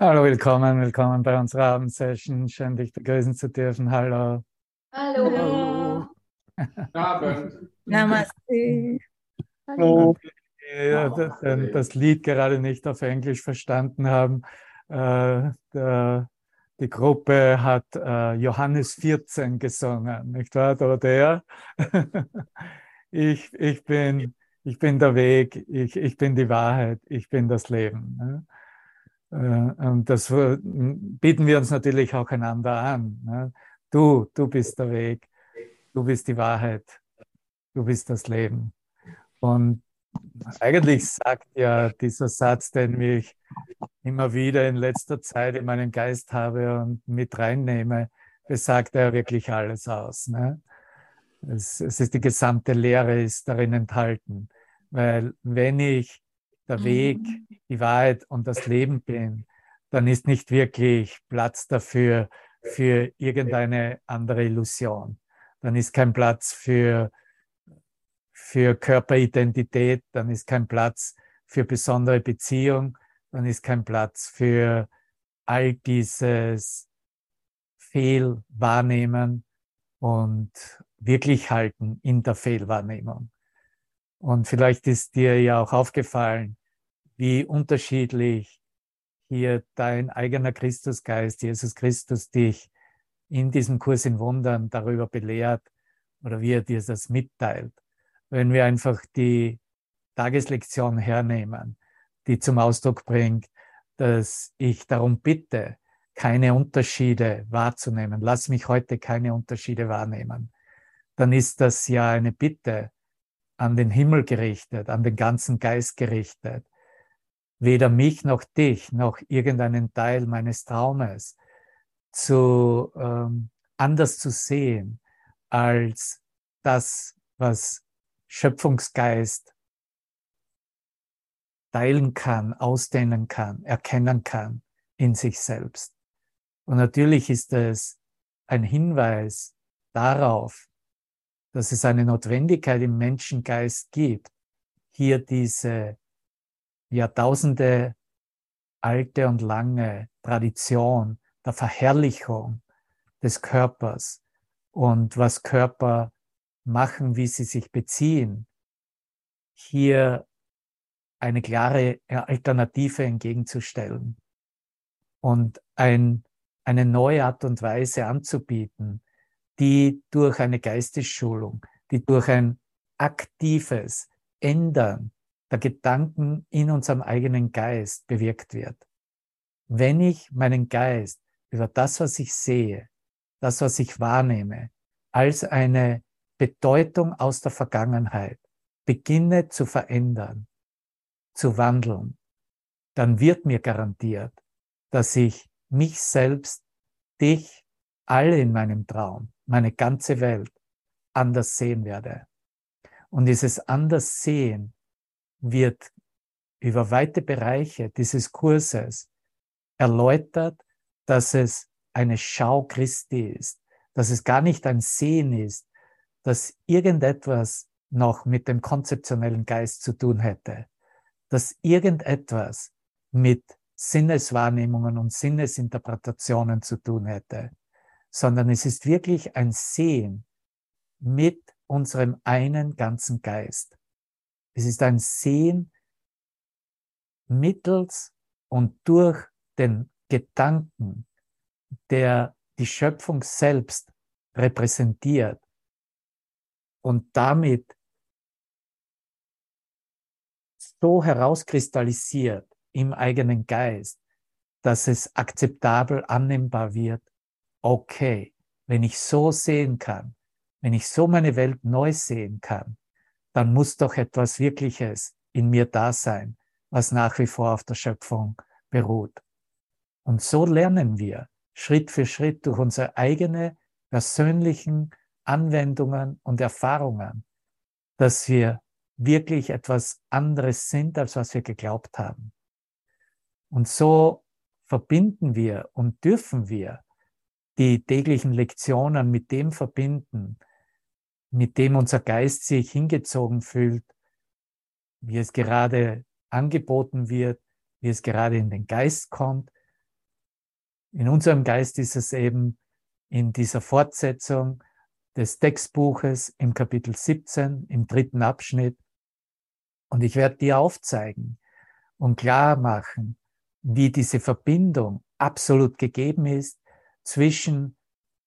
Hallo, willkommen, willkommen bei unserer Abendsession. Schön, dich begrüßen zu dürfen. Hallo. Hallo. Abend. Namaste. Hallo. Ja, das, das Lied gerade nicht auf Englisch verstanden haben. Äh, der, die Gruppe hat äh, Johannes 14 gesungen, nicht wahr, Dorothea? ich, ich, bin, ich bin der Weg, ich, ich bin die Wahrheit, ich bin das Leben. Ne? Äh, und das bieten wir uns natürlich auch einander an. Ne? Du, du bist der Weg, du bist die Wahrheit, du bist das Leben. Und eigentlich sagt ja dieser Satz, den ich immer wieder in letzter Zeit in meinen Geist habe und mit reinnehme, besagt er wirklich alles aus. Ne? Es, es ist die gesamte Lehre ist darin enthalten. Weil wenn ich der Weg, mhm. die Wahrheit und das Leben bin, dann ist nicht wirklich Platz dafür, für irgendeine andere Illusion. Dann ist kein Platz für, für Körperidentität, dann ist kein Platz für besondere Beziehung, dann ist kein Platz für all dieses Fehlwahrnehmen und wirklich halten in der Fehlwahrnehmung. Und vielleicht ist dir ja auch aufgefallen, wie unterschiedlich hier dein eigener Christusgeist, Jesus Christus, dich in diesem Kurs in Wundern darüber belehrt oder wie er dir das mitteilt. Wenn wir einfach die Tageslektion hernehmen, die zum Ausdruck bringt, dass ich darum bitte, keine Unterschiede wahrzunehmen. Lass mich heute keine Unterschiede wahrnehmen. Dann ist das ja eine Bitte an den Himmel gerichtet, an den ganzen Geist gerichtet. Weder mich noch dich noch irgendeinen Teil meines Traumes zu ähm, anders zu sehen als das, was Schöpfungsgeist teilen kann, ausdehnen kann, erkennen kann in sich selbst. Und natürlich ist es ein Hinweis darauf, dass es eine Notwendigkeit im Menschengeist gibt, hier diese Jahrtausende alte und lange Tradition der Verherrlichung des Körpers und was Körper machen, wie sie sich beziehen, hier eine klare Alternative entgegenzustellen und ein, eine neue Art und Weise anzubieten, die durch eine Geistesschulung, die durch ein aktives Ändern der Gedanken in unserem eigenen Geist bewirkt wird. Wenn ich meinen Geist über das, was ich sehe, das, was ich wahrnehme, als eine Bedeutung aus der Vergangenheit beginne zu verändern, zu wandeln, dann wird mir garantiert, dass ich mich selbst, dich, alle in meinem Traum, meine ganze Welt anders sehen werde. Und dieses Anderssehen wird über weite Bereiche dieses Kurses erläutert, dass es eine Schau Christi ist, dass es gar nicht ein Sehen ist, dass irgendetwas noch mit dem konzeptionellen Geist zu tun hätte, dass irgendetwas mit Sinneswahrnehmungen und Sinnesinterpretationen zu tun hätte, sondern es ist wirklich ein Sehen mit unserem einen ganzen Geist. Es ist ein Sehen mittels und durch den Gedanken, der die Schöpfung selbst repräsentiert und damit so herauskristallisiert im eigenen Geist, dass es akzeptabel annehmbar wird okay, wenn ich so sehen kann, wenn ich so meine Welt neu sehen kann, dann muss doch etwas Wirkliches in mir da sein, was nach wie vor auf der Schöpfung beruht. Und so lernen wir Schritt für Schritt durch unsere eigene persönlichen Anwendungen und Erfahrungen, dass wir wirklich etwas anderes sind, als was wir geglaubt haben. Und so verbinden wir und dürfen wir die täglichen Lektionen mit dem verbinden, mit dem unser Geist sich hingezogen fühlt, wie es gerade angeboten wird, wie es gerade in den Geist kommt. In unserem Geist ist es eben in dieser Fortsetzung des Textbuches im Kapitel 17, im dritten Abschnitt. Und ich werde dir aufzeigen und klar machen, wie diese Verbindung absolut gegeben ist zwischen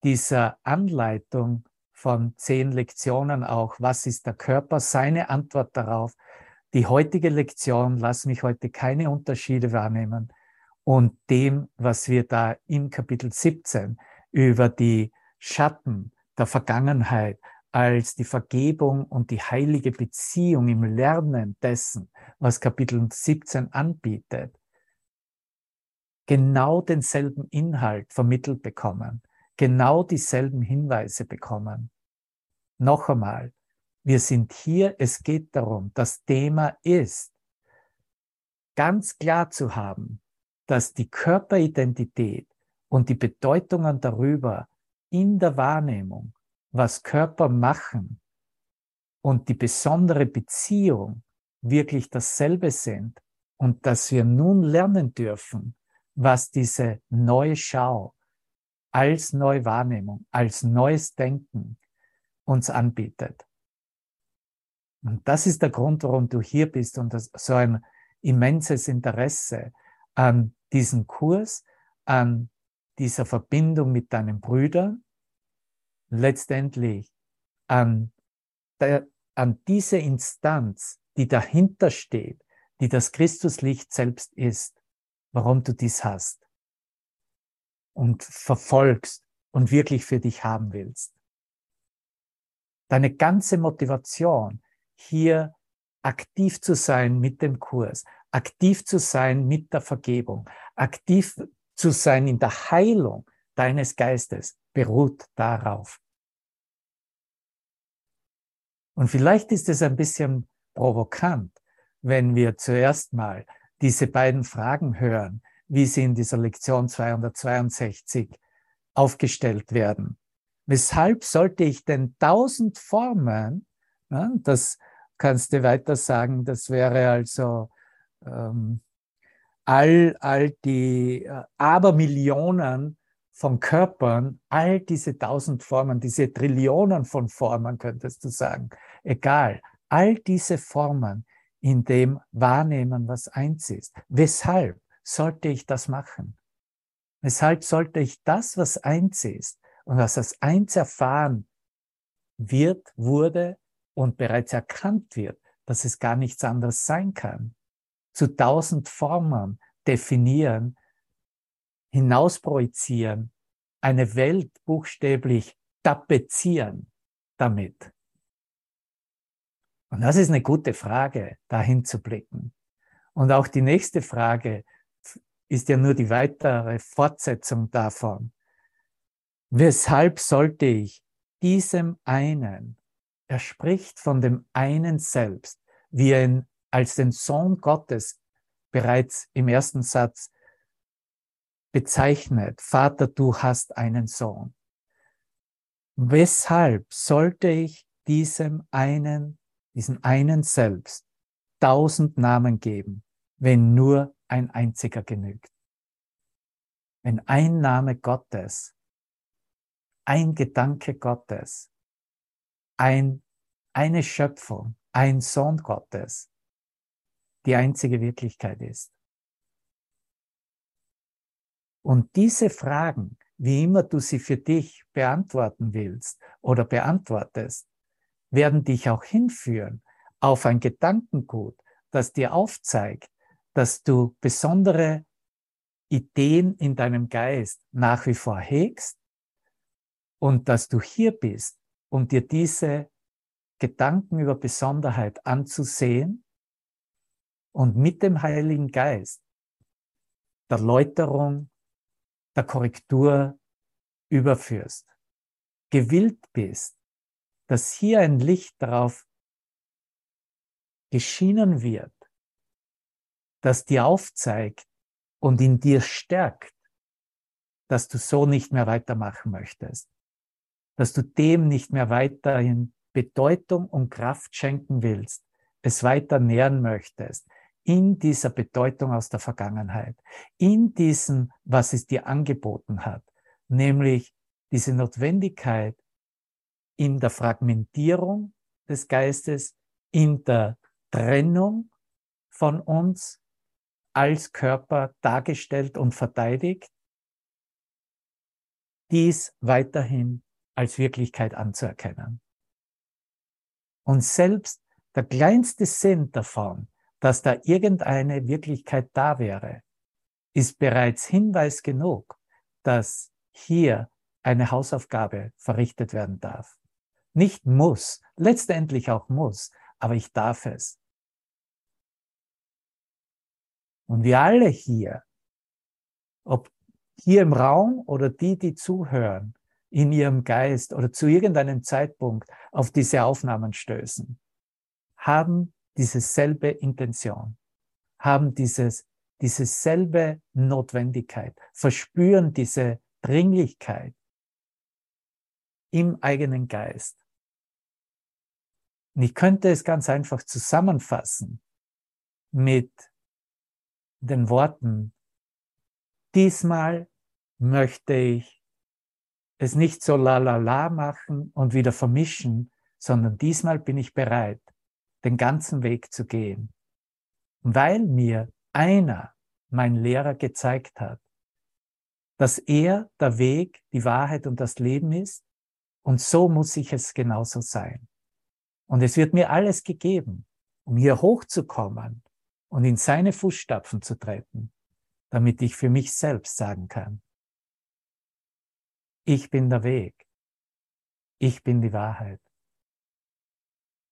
dieser Anleitung von zehn Lektionen auch, was ist der Körper, seine Antwort darauf, die heutige Lektion, lass mich heute keine Unterschiede wahrnehmen und dem, was wir da im Kapitel 17 über die Schatten der Vergangenheit als die Vergebung und die heilige Beziehung im Lernen dessen, was Kapitel 17 anbietet, genau denselben Inhalt vermittelt bekommen, genau dieselben Hinweise bekommen. Noch einmal, wir sind hier, es geht darum, das Thema ist, ganz klar zu haben, dass die Körperidentität und die Bedeutungen darüber in der Wahrnehmung, was Körper machen und die besondere Beziehung wirklich dasselbe sind und dass wir nun lernen dürfen, was diese neue Schau als neue Wahrnehmung, als neues Denken uns anbietet. Und das ist der Grund, warum du hier bist und das, so ein immenses Interesse an diesem Kurs, an dieser Verbindung mit deinen Brüdern, letztendlich an, der, an diese Instanz, die dahinter steht, die das Christuslicht selbst ist, warum du dies hast und verfolgst und wirklich für dich haben willst. Deine ganze Motivation, hier aktiv zu sein mit dem Kurs, aktiv zu sein mit der Vergebung, aktiv zu sein in der Heilung deines Geistes, beruht darauf. Und vielleicht ist es ein bisschen provokant, wenn wir zuerst mal diese beiden Fragen hören, wie sie in dieser Lektion 262 aufgestellt werden. Weshalb sollte ich denn tausend Formen, ja, das kannst du weiter sagen, das wäre also ähm, all, all die äh, Abermillionen von Körpern, all diese tausend Formen, diese Trillionen von Formen, könntest du sagen, egal, all diese Formen in dem Wahrnehmen, was eins ist. Weshalb? sollte ich das machen? Weshalb sollte ich das, was eins ist und was als eins erfahren wird, wurde und bereits erkannt wird, dass es gar nichts anderes sein kann, zu tausend Formen definieren, hinausprojizieren, eine Welt buchstäblich tapezieren damit? Und das ist eine gute Frage, dahin zu blicken. Und auch die nächste Frage, ist ja nur die weitere Fortsetzung davon. Weshalb sollte ich diesem einen, er spricht von dem einen selbst, wie er ihn als den Sohn Gottes bereits im ersten Satz bezeichnet, Vater, du hast einen Sohn. Weshalb sollte ich diesem einen, diesem einen selbst tausend Namen geben, wenn nur ein einziger genügt. Wenn ein Name Gottes, ein Gedanke Gottes, ein, eine Schöpfung, ein Sohn Gottes die einzige Wirklichkeit ist. Und diese Fragen, wie immer du sie für dich beantworten willst oder beantwortest, werden dich auch hinführen auf ein Gedankengut, das dir aufzeigt, dass du besondere Ideen in deinem Geist nach wie vor hegst und dass du hier bist, um dir diese Gedanken über Besonderheit anzusehen und mit dem Heiligen Geist der Läuterung, der Korrektur überführst. Gewillt bist, dass hier ein Licht darauf geschienen wird, das dir aufzeigt und in dir stärkt, dass du so nicht mehr weitermachen möchtest, dass du dem nicht mehr weiterhin Bedeutung und Kraft schenken willst, es weiter nähren möchtest, in dieser Bedeutung aus der Vergangenheit, in diesem, was es dir angeboten hat, nämlich diese Notwendigkeit in der Fragmentierung des Geistes, in der Trennung von uns als Körper dargestellt und verteidigt, dies weiterhin als Wirklichkeit anzuerkennen. Und selbst der kleinste Sinn davon, dass da irgendeine Wirklichkeit da wäre, ist bereits Hinweis genug, dass hier eine Hausaufgabe verrichtet werden darf. Nicht muss, letztendlich auch muss, aber ich darf es. Und wir alle hier, ob hier im Raum oder die, die zuhören, in ihrem Geist oder zu irgendeinem Zeitpunkt auf diese Aufnahmen stößen, haben diese selbe Intention, haben dieses, diese selbe Notwendigkeit, verspüren diese Dringlichkeit im eigenen Geist. Und ich könnte es ganz einfach zusammenfassen mit den Worten, diesmal möchte ich es nicht so la la la machen und wieder vermischen, sondern diesmal bin ich bereit, den ganzen Weg zu gehen. Weil mir einer, mein Lehrer, gezeigt hat, dass er der Weg, die Wahrheit und das Leben ist und so muss ich es genauso sein. Und es wird mir alles gegeben, um hier hochzukommen und in seine Fußstapfen zu treten, damit ich für mich selbst sagen kann, ich bin der Weg, ich bin die Wahrheit,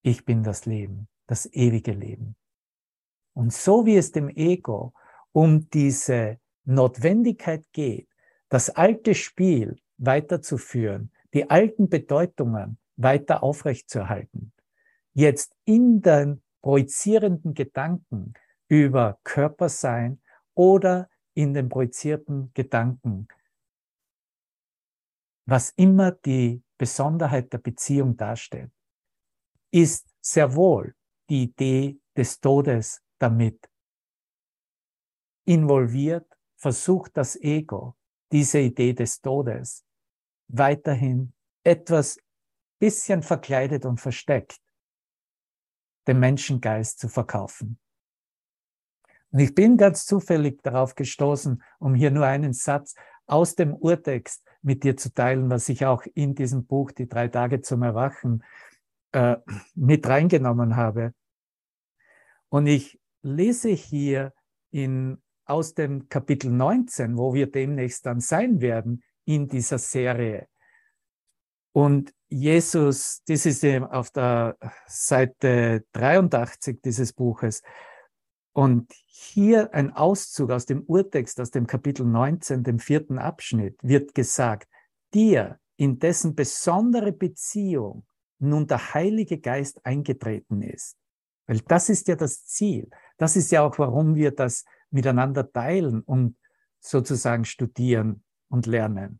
ich bin das Leben, das ewige Leben. Und so wie es dem Ego um diese Notwendigkeit geht, das alte Spiel weiterzuführen, die alten Bedeutungen weiter aufrechtzuerhalten, jetzt in den projizierenden Gedanken über Körpersein oder in den projizierten Gedanken, was immer die Besonderheit der Beziehung darstellt, ist sehr wohl die Idee des Todes damit. Involviert, versucht das Ego, diese Idee des Todes weiterhin etwas bisschen verkleidet und versteckt dem Menschengeist zu verkaufen. Und ich bin ganz zufällig darauf gestoßen, um hier nur einen Satz aus dem Urtext mit dir zu teilen, was ich auch in diesem Buch, die drei Tage zum Erwachen, äh, mit reingenommen habe. Und ich lese hier in, aus dem Kapitel 19, wo wir demnächst dann sein werden in dieser Serie. Und Jesus, das ist auf der Seite 83 dieses Buches. Und hier ein Auszug aus dem Urtext, aus dem Kapitel 19, dem vierten Abschnitt, wird gesagt, dir, in dessen besondere Beziehung nun der Heilige Geist eingetreten ist. Weil das ist ja das Ziel. Das ist ja auch, warum wir das miteinander teilen und sozusagen studieren und lernen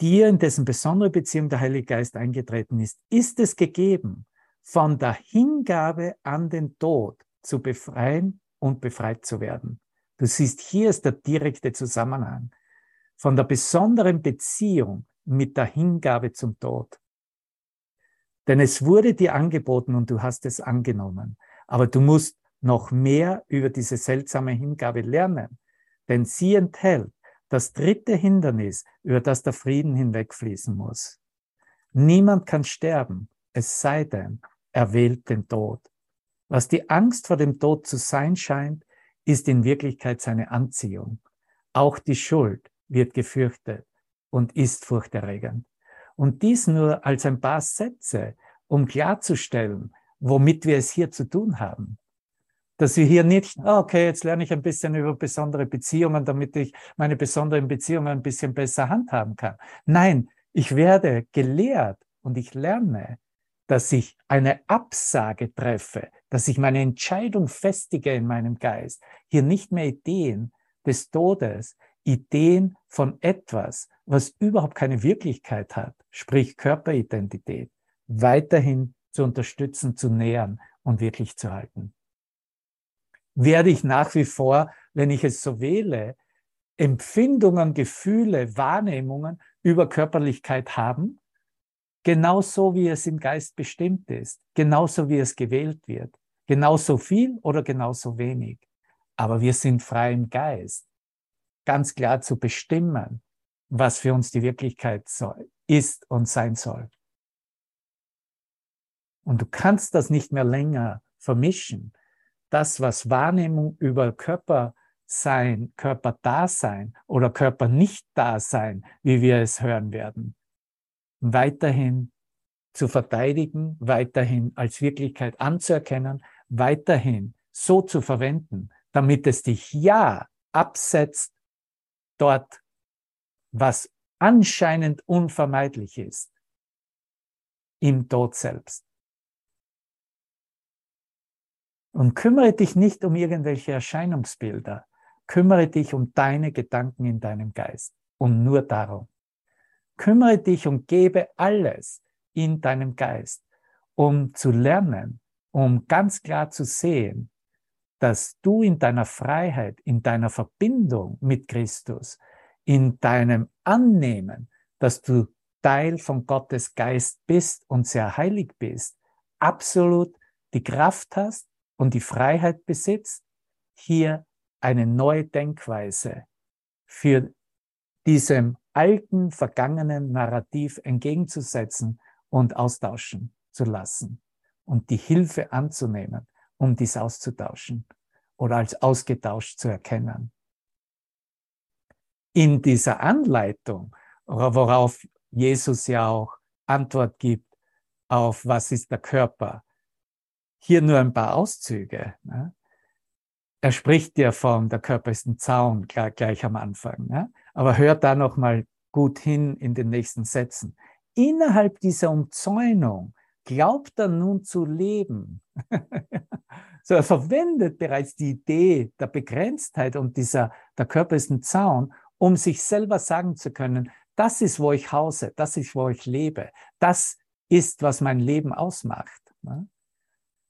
dir, in dessen besondere Beziehung der Heilige Geist eingetreten ist, ist es gegeben, von der Hingabe an den Tod zu befreien und befreit zu werden. Du siehst, hier ist der direkte Zusammenhang von der besonderen Beziehung mit der Hingabe zum Tod. Denn es wurde dir angeboten und du hast es angenommen. Aber du musst noch mehr über diese seltsame Hingabe lernen, denn sie enthält das dritte Hindernis, über das der Frieden hinwegfließen muss. Niemand kann sterben, es sei denn, er wählt den Tod. Was die Angst vor dem Tod zu sein scheint, ist in Wirklichkeit seine Anziehung. Auch die Schuld wird gefürchtet und ist furchterregend. Und dies nur als ein paar Sätze, um klarzustellen, womit wir es hier zu tun haben dass wir hier nicht, ah, okay, jetzt lerne ich ein bisschen über besondere Beziehungen, damit ich meine besonderen Beziehungen ein bisschen besser handhaben kann. Nein, ich werde gelehrt und ich lerne, dass ich eine Absage treffe, dass ich meine Entscheidung festige in meinem Geist. Hier nicht mehr Ideen des Todes, Ideen von etwas, was überhaupt keine Wirklichkeit hat, sprich Körperidentität, weiterhin zu unterstützen, zu nähern und wirklich zu halten. Werde ich nach wie vor, wenn ich es so wähle, Empfindungen, Gefühle, Wahrnehmungen über Körperlichkeit haben, genauso wie es im Geist bestimmt ist, genauso wie es gewählt wird, genauso viel oder genauso wenig. Aber wir sind frei im Geist, ganz klar zu bestimmen, was für uns die Wirklichkeit ist und sein soll. Und du kannst das nicht mehr länger vermischen. Das, was Wahrnehmung über Körper sein, Körperdasein oder Körper nicht Dasein, wie wir es hören werden, weiterhin zu verteidigen, weiterhin als Wirklichkeit anzuerkennen, weiterhin so zu verwenden, damit es dich ja absetzt dort, was anscheinend unvermeidlich ist, im Tod selbst. Und kümmere dich nicht um irgendwelche Erscheinungsbilder. Kümmere dich um deine Gedanken in deinem Geist und nur darum. Kümmere dich und gebe alles in deinem Geist, um zu lernen, um ganz klar zu sehen, dass du in deiner Freiheit, in deiner Verbindung mit Christus, in deinem Annehmen, dass du Teil von Gottes Geist bist und sehr heilig bist, absolut die Kraft hast und die Freiheit besitzt, hier eine neue Denkweise für diesem alten, vergangenen Narrativ entgegenzusetzen und austauschen zu lassen und die Hilfe anzunehmen, um dies auszutauschen oder als ausgetauscht zu erkennen. In dieser Anleitung, worauf Jesus ja auch Antwort gibt auf was ist der Körper, hier nur ein paar Auszüge. Ne? Er spricht ja von, der Körper ist ein Zaun gleich, gleich am Anfang. Ne? Aber hört da noch mal gut hin in den nächsten Sätzen. Innerhalb dieser Umzäunung glaubt er nun zu leben. so, er verwendet bereits die Idee der Begrenztheit und dieser, der Körper ist ein Zaun, um sich selber sagen zu können, das ist, wo ich hause, das ist, wo ich lebe, das ist, was mein Leben ausmacht. Ne?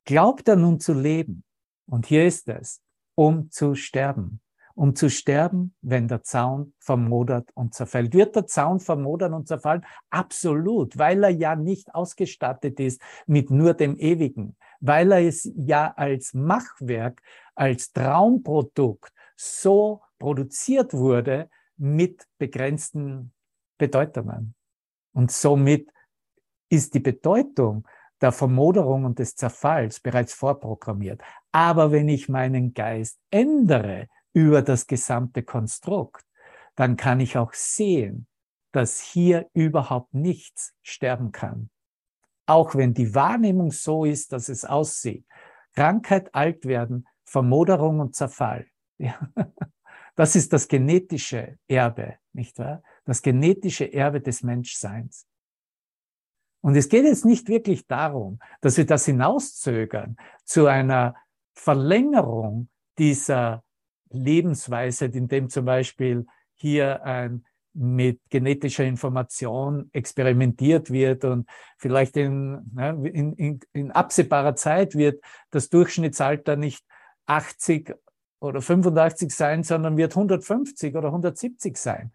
Glaubt er nun zu leben? Und hier ist es, um zu sterben. Um zu sterben, wenn der Zaun vermodert und zerfällt. Wird der Zaun vermodern und zerfallen? Absolut, weil er ja nicht ausgestattet ist mit nur dem Ewigen, weil er es ja als Machwerk, als Traumprodukt so produziert wurde mit begrenzten Bedeutungen. Und somit ist die Bedeutung der Vermoderung und des Zerfalls bereits vorprogrammiert. Aber wenn ich meinen Geist ändere über das gesamte Konstrukt, dann kann ich auch sehen, dass hier überhaupt nichts sterben kann. Auch wenn die Wahrnehmung so ist, dass es aussieht. Krankheit, Altwerden, Vermoderung und Zerfall. Ja. Das ist das genetische Erbe, nicht wahr? Das genetische Erbe des Menschseins. Und es geht jetzt nicht wirklich darum, dass wir das hinauszögern zu einer Verlängerung dieser Lebensweise, in dem zum Beispiel hier ein mit genetischer Information experimentiert wird und vielleicht in, ne, in, in, in absehbarer Zeit wird das Durchschnittsalter nicht 80 oder 85 sein, sondern wird 150 oder 170 sein.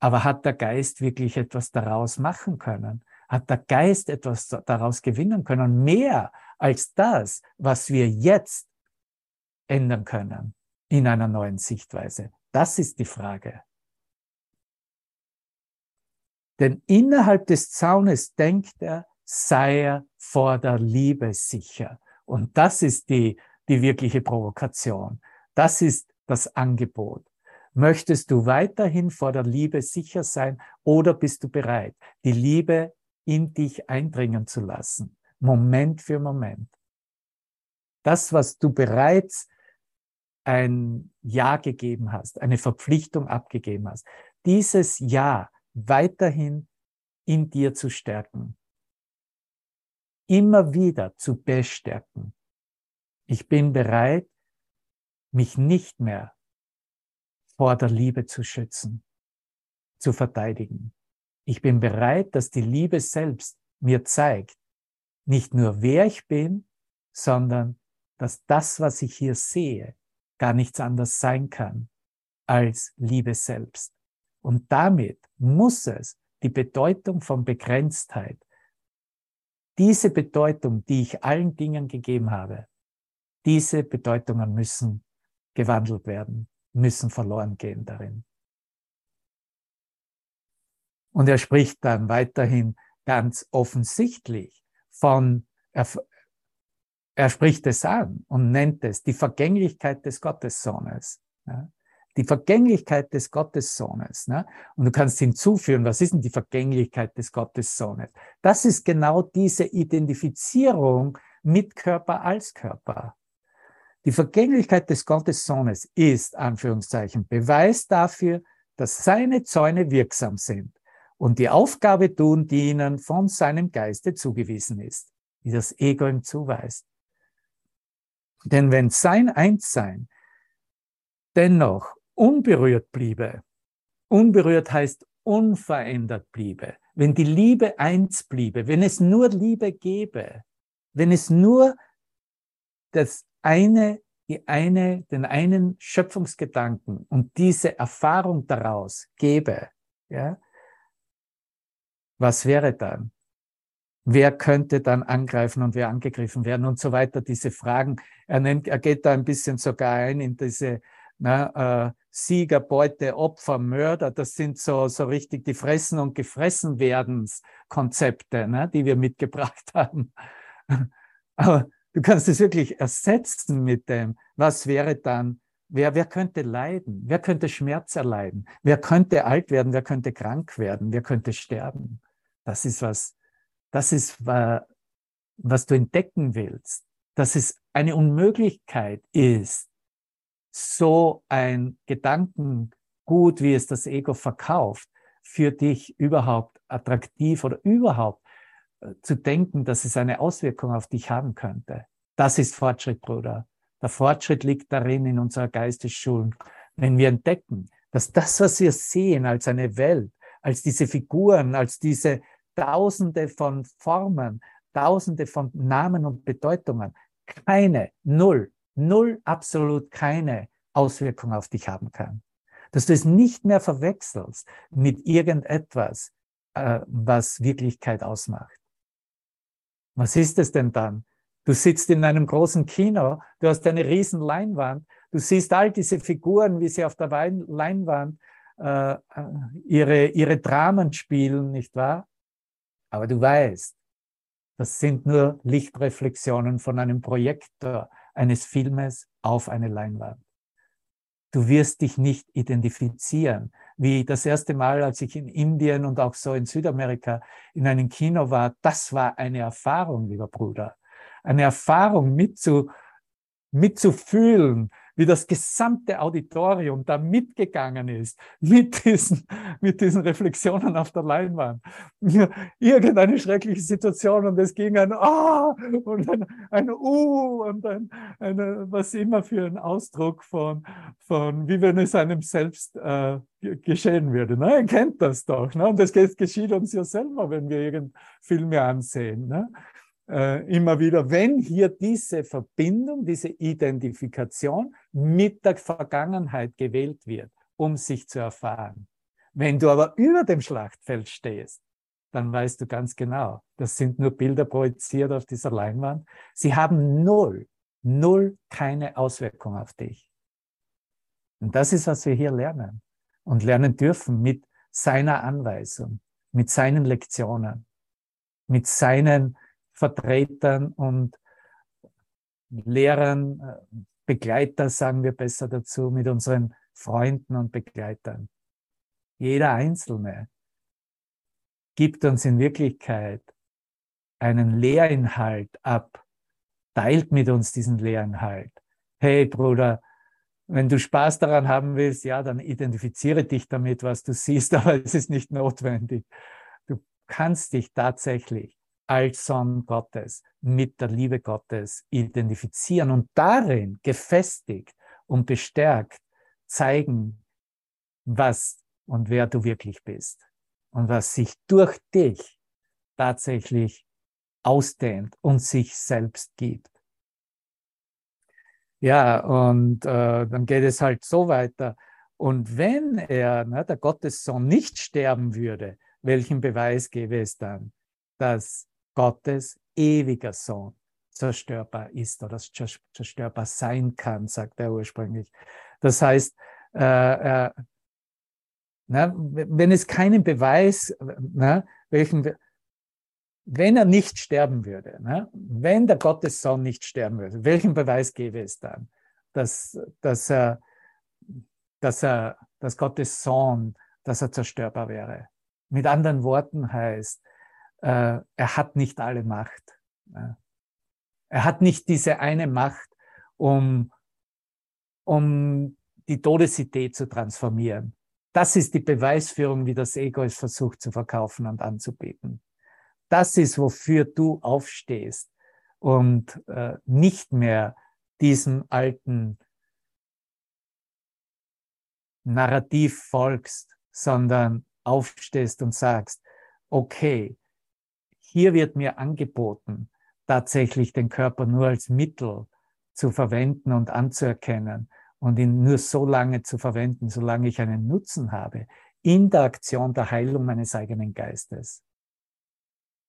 Aber hat der Geist wirklich etwas daraus machen können? Hat der Geist etwas daraus gewinnen können, mehr als das, was wir jetzt ändern können in einer neuen Sichtweise. Das ist die Frage. Denn innerhalb des Zaunes denkt er, sei er vor der Liebe sicher. Und das ist die, die wirkliche Provokation. Das ist das Angebot. Möchtest du weiterhin vor der Liebe sicher sein oder bist du bereit, die Liebe in dich eindringen zu lassen, Moment für Moment. Das, was du bereits ein Ja gegeben hast, eine Verpflichtung abgegeben hast, dieses Ja weiterhin in dir zu stärken, immer wieder zu bestärken. Ich bin bereit, mich nicht mehr vor der Liebe zu schützen, zu verteidigen. Ich bin bereit, dass die Liebe selbst mir zeigt, nicht nur wer ich bin, sondern dass das, was ich hier sehe, gar nichts anderes sein kann als Liebe selbst. Und damit muss es die Bedeutung von Begrenztheit, diese Bedeutung, die ich allen Dingen gegeben habe, diese Bedeutungen müssen gewandelt werden, müssen verloren gehen darin. Und er spricht dann weiterhin ganz offensichtlich von, er, er spricht es an und nennt es die Vergänglichkeit des Gottessohnes. Ja? Die Vergänglichkeit des Gottessohnes. Ne? Und du kannst hinzufügen, was ist denn die Vergänglichkeit des Gottessohnes? Das ist genau diese Identifizierung mit Körper als Körper. Die Vergänglichkeit des Gottessohnes ist, Anführungszeichen, Beweis dafür, dass seine Zäune wirksam sind und die Aufgabe tun, die ihnen von seinem Geiste zugewiesen ist, wie das Ego ihm zuweist. Denn wenn sein Einssein dennoch unberührt bliebe, unberührt heißt unverändert bliebe, wenn die Liebe eins bliebe, wenn es nur Liebe gäbe, wenn es nur das eine, die eine, den einen Schöpfungsgedanken und diese Erfahrung daraus gäbe, ja, was wäre dann? Wer könnte dann angreifen und wer angegriffen werden und so weiter, diese Fragen. Er, nennt, er geht da ein bisschen sogar ein in diese na, äh, Sieger, Beute, Opfer, Mörder. Das sind so, so richtig die Fressen und gefressen werdens Konzepte, ne, die wir mitgebracht haben. Aber du kannst es wirklich ersetzen mit dem, was wäre dann, wer, wer könnte leiden? Wer könnte Schmerz erleiden? Wer könnte alt werden? Wer könnte krank werden? Wer könnte sterben? Das ist was, das ist, was du entdecken willst. Dass es eine Unmöglichkeit ist, so ein Gedankengut, wie es das Ego verkauft, für dich überhaupt attraktiv oder überhaupt äh, zu denken, dass es eine Auswirkung auf dich haben könnte. Das ist Fortschritt, Bruder. Der Fortschritt liegt darin in unserer Geistesschulung, wenn wir entdecken, dass das, was wir sehen als eine Welt, als diese Figuren, als diese Tausende von Formen, Tausende von Namen und Bedeutungen keine, null, null, absolut keine Auswirkung auf dich haben kann. Dass du es nicht mehr verwechselst mit irgendetwas, äh, was Wirklichkeit ausmacht. Was ist es denn dann? Du sitzt in einem großen Kino, du hast eine riesen Leinwand, du siehst all diese Figuren, wie sie auf der Leinwand äh, äh, ihre, ihre Dramen spielen, nicht wahr? Aber du weißt, das sind nur Lichtreflexionen von einem Projektor eines Filmes auf eine Leinwand. Du wirst dich nicht identifizieren. Wie das erste Mal, als ich in Indien und auch so in Südamerika in einem Kino war, das war eine Erfahrung, lieber Bruder. Eine Erfahrung mitzu, mitzufühlen, wie das gesamte Auditorium da mitgegangen ist, mit diesen, mit diesen Reflexionen auf der Leinwand. Irgendeine schreckliche Situation und es ging ein Ah und ein, ein U und ein, eine, was immer für ein Ausdruck von, von wie wenn es einem selbst äh, geschehen würde. Ne? Ihr kennt das doch. Ne? Und das geschieht uns ja selber, wenn wir irgendeinen Film ansehen. Ne? Äh, immer wieder, wenn hier diese Verbindung, diese Identifikation mit der Vergangenheit gewählt wird, um sich zu erfahren. Wenn du aber über dem Schlachtfeld stehst, dann weißt du ganz genau, das sind nur Bilder projiziert auf dieser Leinwand. Sie haben null, null keine Auswirkung auf dich. Und das ist, was wir hier lernen und lernen dürfen mit seiner Anweisung, mit seinen Lektionen, mit seinen Vertretern und Lehrern, äh, Begleiter, sagen wir besser dazu, mit unseren Freunden und Begleitern. Jeder Einzelne gibt uns in Wirklichkeit einen Lehrinhalt ab, teilt mit uns diesen Lehrinhalt. Hey Bruder, wenn du Spaß daran haben willst, ja, dann identifiziere dich damit, was du siehst, aber es ist nicht notwendig. Du kannst dich tatsächlich als Sohn Gottes mit der Liebe Gottes identifizieren und darin gefestigt und bestärkt zeigen, was und wer du wirklich bist und was sich durch dich tatsächlich ausdehnt und sich selbst gibt. Ja, und äh, dann geht es halt so weiter. Und wenn er, ne, der Gottessohn, nicht sterben würde, welchen Beweis gäbe es dann, dass Gottes ewiger Sohn zerstörbar ist oder zerstörbar sein kann, sagt er ursprünglich. Das heißt, äh, äh, na, wenn es keinen Beweis, na, welchen, wenn er nicht sterben würde, na, wenn der Gottessohn nicht sterben würde, welchen Beweis gäbe es dann, dass, dass, er, dass, er, dass Gottes Sohn, dass er zerstörbar wäre? Mit anderen Worten heißt, äh, er hat nicht alle Macht. Ja. Er hat nicht diese eine Macht, um, um die Todesidee zu transformieren. Das ist die Beweisführung, wie das Ego es versucht zu verkaufen und anzubieten. Das ist, wofür du aufstehst und äh, nicht mehr diesem alten Narrativ folgst, sondern aufstehst und sagst, okay, hier wird mir angeboten, tatsächlich den Körper nur als Mittel zu verwenden und anzuerkennen und ihn nur so lange zu verwenden, solange ich einen Nutzen habe, in der Aktion der Heilung meines eigenen Geistes.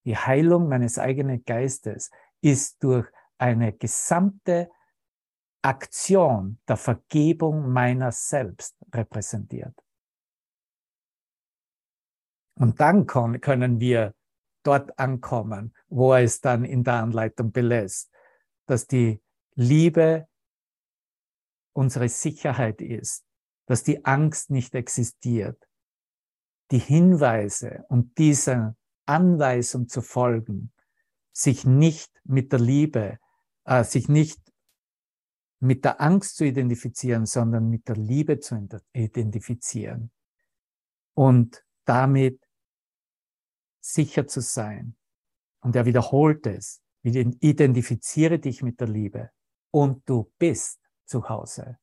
Die Heilung meines eigenen Geistes ist durch eine gesamte Aktion der Vergebung meiner selbst repräsentiert. Und dann können wir dort ankommen, wo er es dann in der Anleitung belässt, dass die Liebe unsere Sicherheit ist, dass die Angst nicht existiert, die Hinweise und dieser Anweisung zu folgen, sich nicht mit der Liebe, äh, sich nicht mit der Angst zu identifizieren, sondern mit der Liebe zu identifizieren und damit sicher zu sein. Und er wiederholt es. Identifiziere dich mit der Liebe und du bist zu Hause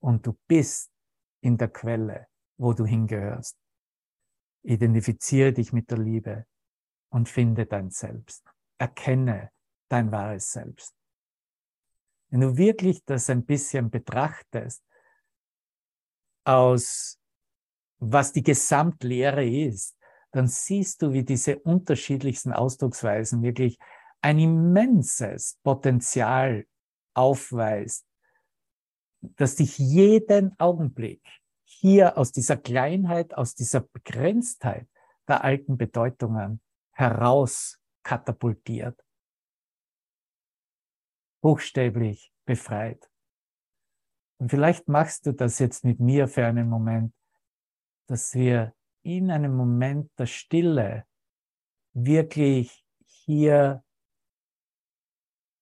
und du bist in der Quelle, wo du hingehörst. Identifiziere dich mit der Liebe und finde dein Selbst. Erkenne dein wahres Selbst. Wenn du wirklich das ein bisschen betrachtest, aus was die Gesamtlehre ist, dann siehst du, wie diese unterschiedlichsten Ausdrucksweisen wirklich ein immenses Potenzial aufweist, dass dich jeden Augenblick hier aus dieser Kleinheit, aus dieser Begrenztheit der alten Bedeutungen heraus katapultiert. Buchstäblich befreit. Und vielleicht machst du das jetzt mit mir für einen Moment, dass wir in einem Moment der Stille wirklich hier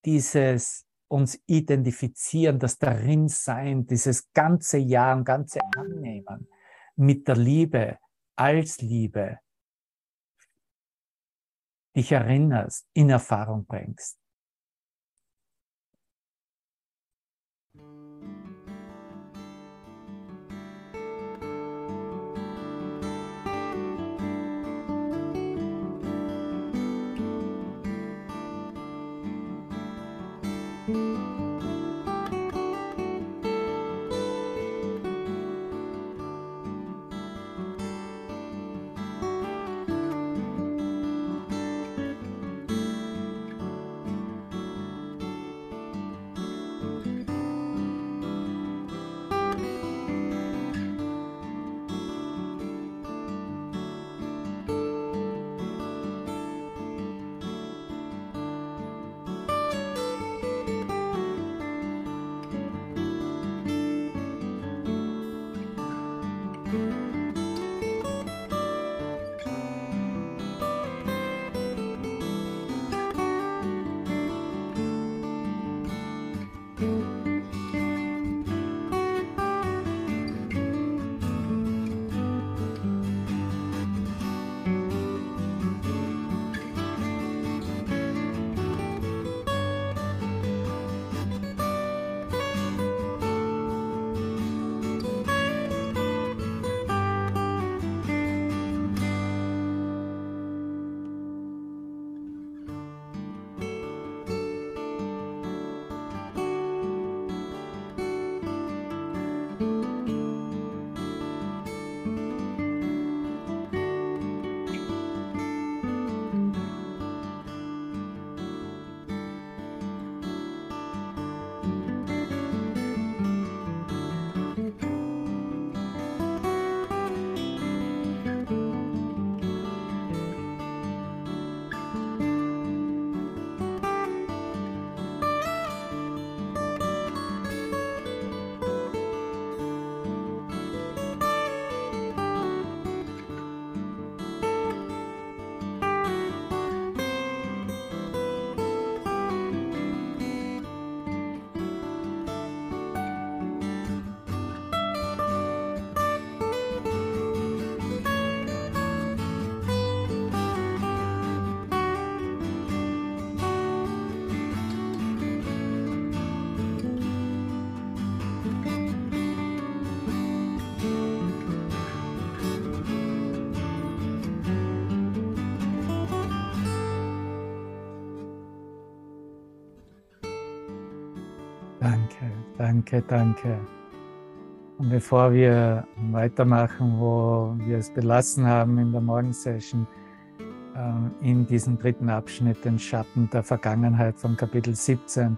dieses uns identifizieren, das darin sein, dieses ganze Ja und ganze Annehmen mit der Liebe als Liebe dich erinnerst, in Erfahrung bringst. Danke, danke. Und bevor wir weitermachen, wo wir es belassen haben in der Morgensession, ähm, in diesem dritten Abschnitt, den Schatten der Vergangenheit von Kapitel 17,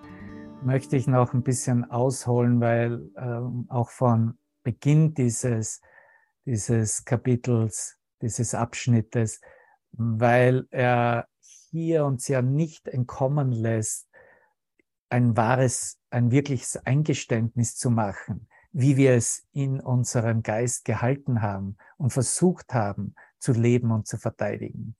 möchte ich noch ein bisschen ausholen, weil ähm, auch von Beginn dieses, dieses Kapitels, dieses Abschnittes, weil er hier uns ja nicht entkommen lässt, ein wahres, ein wirkliches Eingeständnis zu machen, wie wir es in unserem Geist gehalten haben und versucht haben zu leben und zu verteidigen.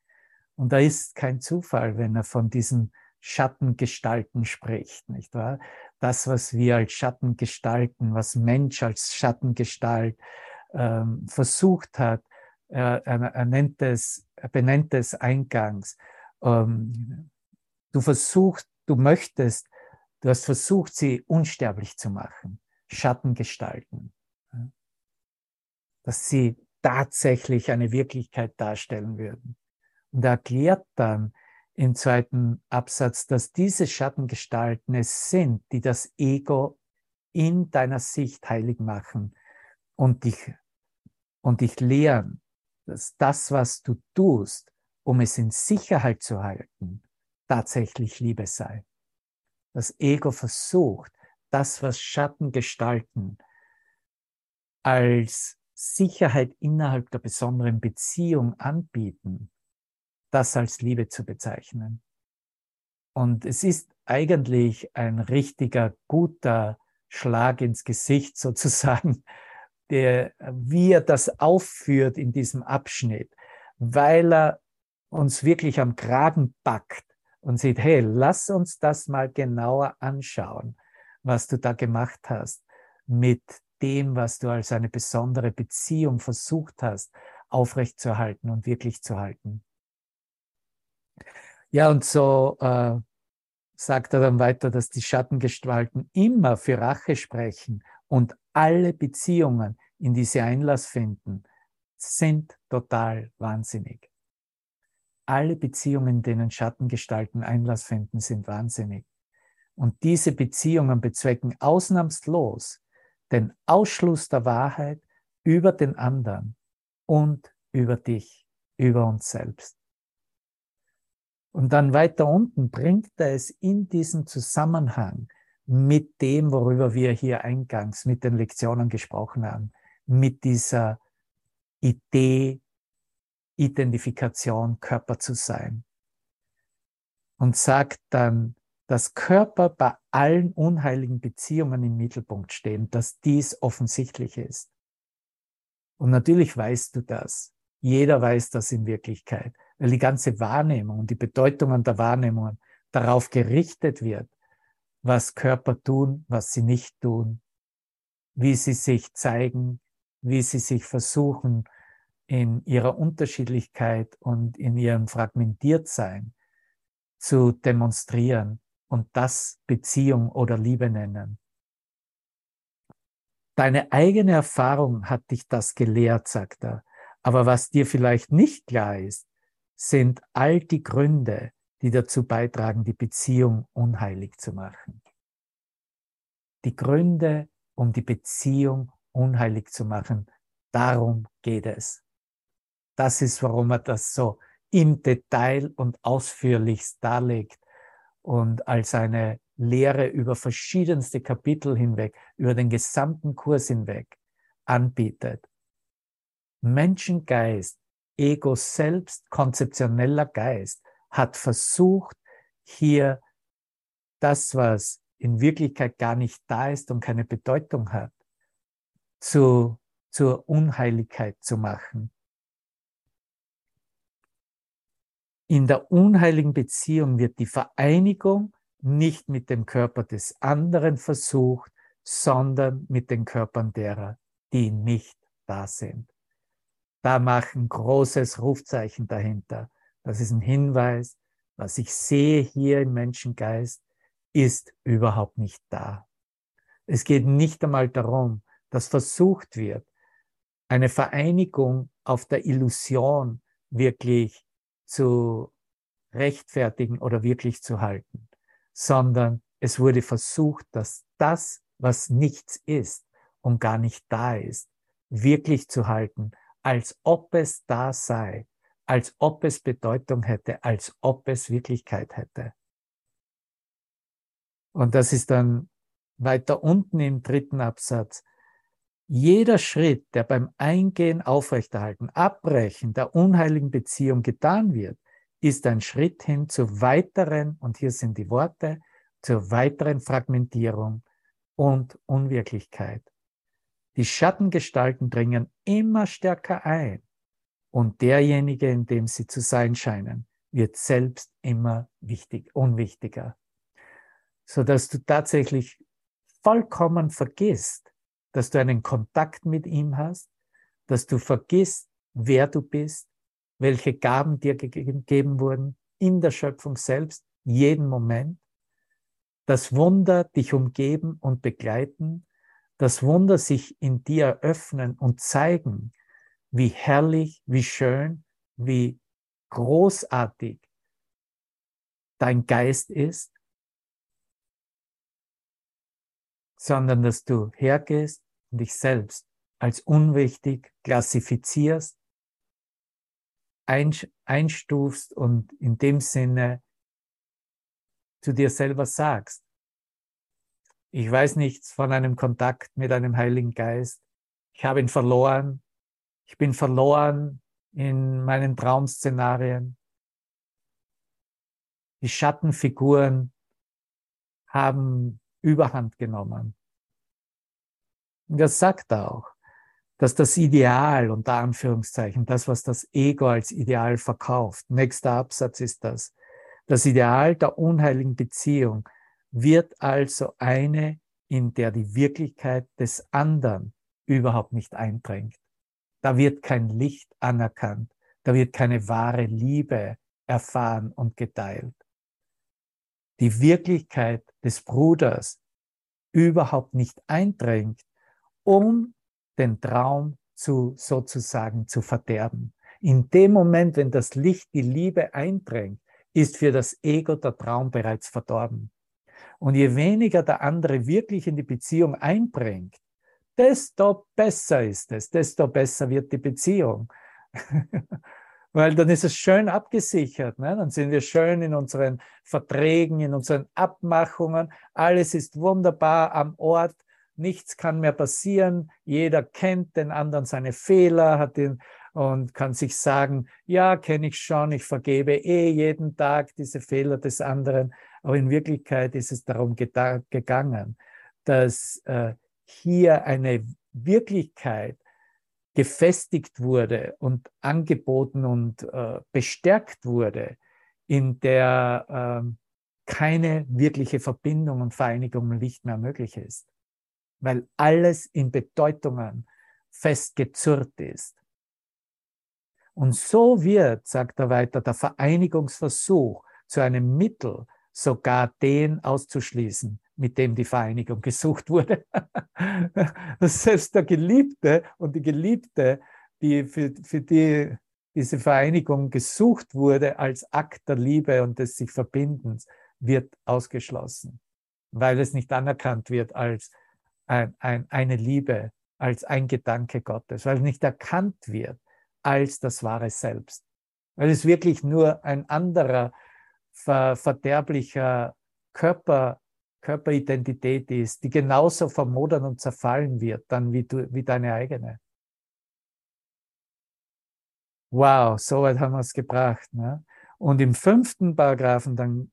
Und da ist kein Zufall, wenn er von diesen Schattengestalten spricht, nicht wahr? Das, was wir als Schattengestalten, was Mensch als Schattengestalt ähm, versucht hat, er, er, er, nennt es, er benennt es eingangs. Ähm, du versuchst, du möchtest Du hast versucht, sie unsterblich zu machen, Schattengestalten, dass sie tatsächlich eine Wirklichkeit darstellen würden. Und er erklärt dann im zweiten Absatz, dass diese Schattengestalten es sind, die das Ego in deiner Sicht heilig machen und dich, und dich lehren, dass das, was du tust, um es in Sicherheit zu halten, tatsächlich Liebe sei das Ego versucht, das, was Schattengestalten als Sicherheit innerhalb der besonderen Beziehung anbieten, das als Liebe zu bezeichnen. Und es ist eigentlich ein richtiger, guter Schlag ins Gesicht sozusagen, der, wie er das aufführt in diesem Abschnitt, weil er uns wirklich am Kragen packt und sieht, hey, lass uns das mal genauer anschauen, was du da gemacht hast mit dem, was du als eine besondere Beziehung versucht hast, aufrechtzuerhalten und wirklich zu halten. Ja, und so äh, sagt er dann weiter, dass die Schattengestalten immer für Rache sprechen und alle Beziehungen, in die sie Einlass finden, sind total wahnsinnig. Alle Beziehungen, denen Schattengestalten Einlass finden, sind wahnsinnig. Und diese Beziehungen bezwecken ausnahmslos den Ausschluss der Wahrheit über den anderen und über dich, über uns selbst. Und dann weiter unten bringt er es in diesen Zusammenhang mit dem, worüber wir hier eingangs mit den Lektionen gesprochen haben, mit dieser Idee Identifikation, Körper zu sein. Und sagt dann, dass Körper bei allen unheiligen Beziehungen im Mittelpunkt stehen, dass dies offensichtlich ist. Und natürlich weißt du das. Jeder weiß das in Wirklichkeit, weil die ganze Wahrnehmung und die Bedeutungen der Wahrnehmungen darauf gerichtet wird, was Körper tun, was sie nicht tun, wie sie sich zeigen, wie sie sich versuchen in ihrer Unterschiedlichkeit und in ihrem Fragmentiertsein zu demonstrieren und das Beziehung oder Liebe nennen. Deine eigene Erfahrung hat dich das gelehrt, sagt er. Aber was dir vielleicht nicht klar ist, sind all die Gründe, die dazu beitragen, die Beziehung unheilig zu machen. Die Gründe, um die Beziehung unheilig zu machen, darum geht es. Das ist, warum er das so im Detail und ausführlichst darlegt und als eine Lehre über verschiedenste Kapitel hinweg, über den gesamten Kurs hinweg anbietet. Menschengeist, Ego selbst, konzeptioneller Geist hat versucht, hier das, was in Wirklichkeit gar nicht da ist und keine Bedeutung hat, zu, zur Unheiligkeit zu machen. In der unheiligen Beziehung wird die Vereinigung nicht mit dem Körper des anderen versucht, sondern mit den Körpern derer, die nicht da sind. Da machen großes Rufzeichen dahinter. Das ist ein Hinweis, was ich sehe hier im Menschengeist, ist überhaupt nicht da. Es geht nicht einmal darum, dass versucht wird, eine Vereinigung auf der Illusion wirklich zu rechtfertigen oder wirklich zu halten, sondern es wurde versucht, dass das was nichts ist und gar nicht da ist, wirklich zu halten, als ob es da sei, als ob es Bedeutung hätte, als ob es Wirklichkeit hätte. Und das ist dann weiter unten im dritten Absatz. Jeder Schritt, der beim Eingehen, Aufrechterhalten, Abbrechen der unheiligen Beziehung getan wird, ist ein Schritt hin zur weiteren, und hier sind die Worte, zur weiteren Fragmentierung und Unwirklichkeit. Die Schattengestalten dringen immer stärker ein und derjenige, in dem sie zu sein scheinen, wird selbst immer wichtig, unwichtiger, so dass du tatsächlich vollkommen vergisst, dass du einen Kontakt mit ihm hast, dass du vergisst, wer du bist, welche Gaben dir gegeben wurden in der Schöpfung selbst, jeden Moment, das Wunder dich umgeben und begleiten, das Wunder sich in dir öffnen und zeigen, wie herrlich, wie schön, wie großartig dein Geist ist, sondern dass du hergehst und dich selbst als unwichtig klassifizierst, einstufst und in dem Sinne zu dir selber sagst, ich weiß nichts von einem Kontakt mit einem Heiligen Geist. Ich habe ihn verloren. Ich bin verloren in meinen Traumszenarien. Die Schattenfiguren haben Überhand genommen. Und das sagt auch, dass das Ideal, unter Anführungszeichen, das, was das Ego als Ideal verkauft, nächster Absatz ist das, das Ideal der unheiligen Beziehung wird also eine, in der die Wirklichkeit des anderen überhaupt nicht eindringt. Da wird kein Licht anerkannt, da wird keine wahre Liebe erfahren und geteilt. Die Wirklichkeit des Bruders überhaupt nicht eindringt, um den Traum zu sozusagen zu verderben. In dem Moment, wenn das Licht die Liebe eindringt, ist für das Ego der Traum bereits verdorben. Und je weniger der andere wirklich in die Beziehung einbringt, desto besser ist es, desto besser wird die Beziehung. Weil dann ist es schön abgesichert. Ne? Dann sind wir schön in unseren Verträgen, in unseren Abmachungen. Alles ist wunderbar am Ort. Nichts kann mehr passieren. Jeder kennt den anderen seine Fehler, hat ihn und kann sich sagen, ja, kenne ich schon, ich vergebe eh jeden Tag diese Fehler des anderen. Aber in Wirklichkeit ist es darum gegangen, dass äh, hier eine Wirklichkeit gefestigt wurde und angeboten und äh, bestärkt wurde, in der äh, keine wirkliche Verbindung und Vereinigung nicht mehr möglich ist, weil alles in Bedeutungen festgezurrt ist. Und so wird, sagt er weiter, der Vereinigungsversuch zu einem Mittel, sogar den auszuschließen, mit dem die Vereinigung gesucht wurde. Selbst der Geliebte und die Geliebte, die für, für die diese Vereinigung gesucht wurde als Akt der Liebe und des sich Verbindens, wird ausgeschlossen, weil es nicht anerkannt wird als ein, ein, eine Liebe, als ein Gedanke Gottes, weil es nicht erkannt wird als das wahre Selbst, weil es wirklich nur ein anderer ver verderblicher Körper, Körperidentität ist, die genauso vermodern und zerfallen wird, dann wie, du, wie deine eigene. Wow, so weit haben wir es gebracht. Ne? Und im fünften Paragraphen dann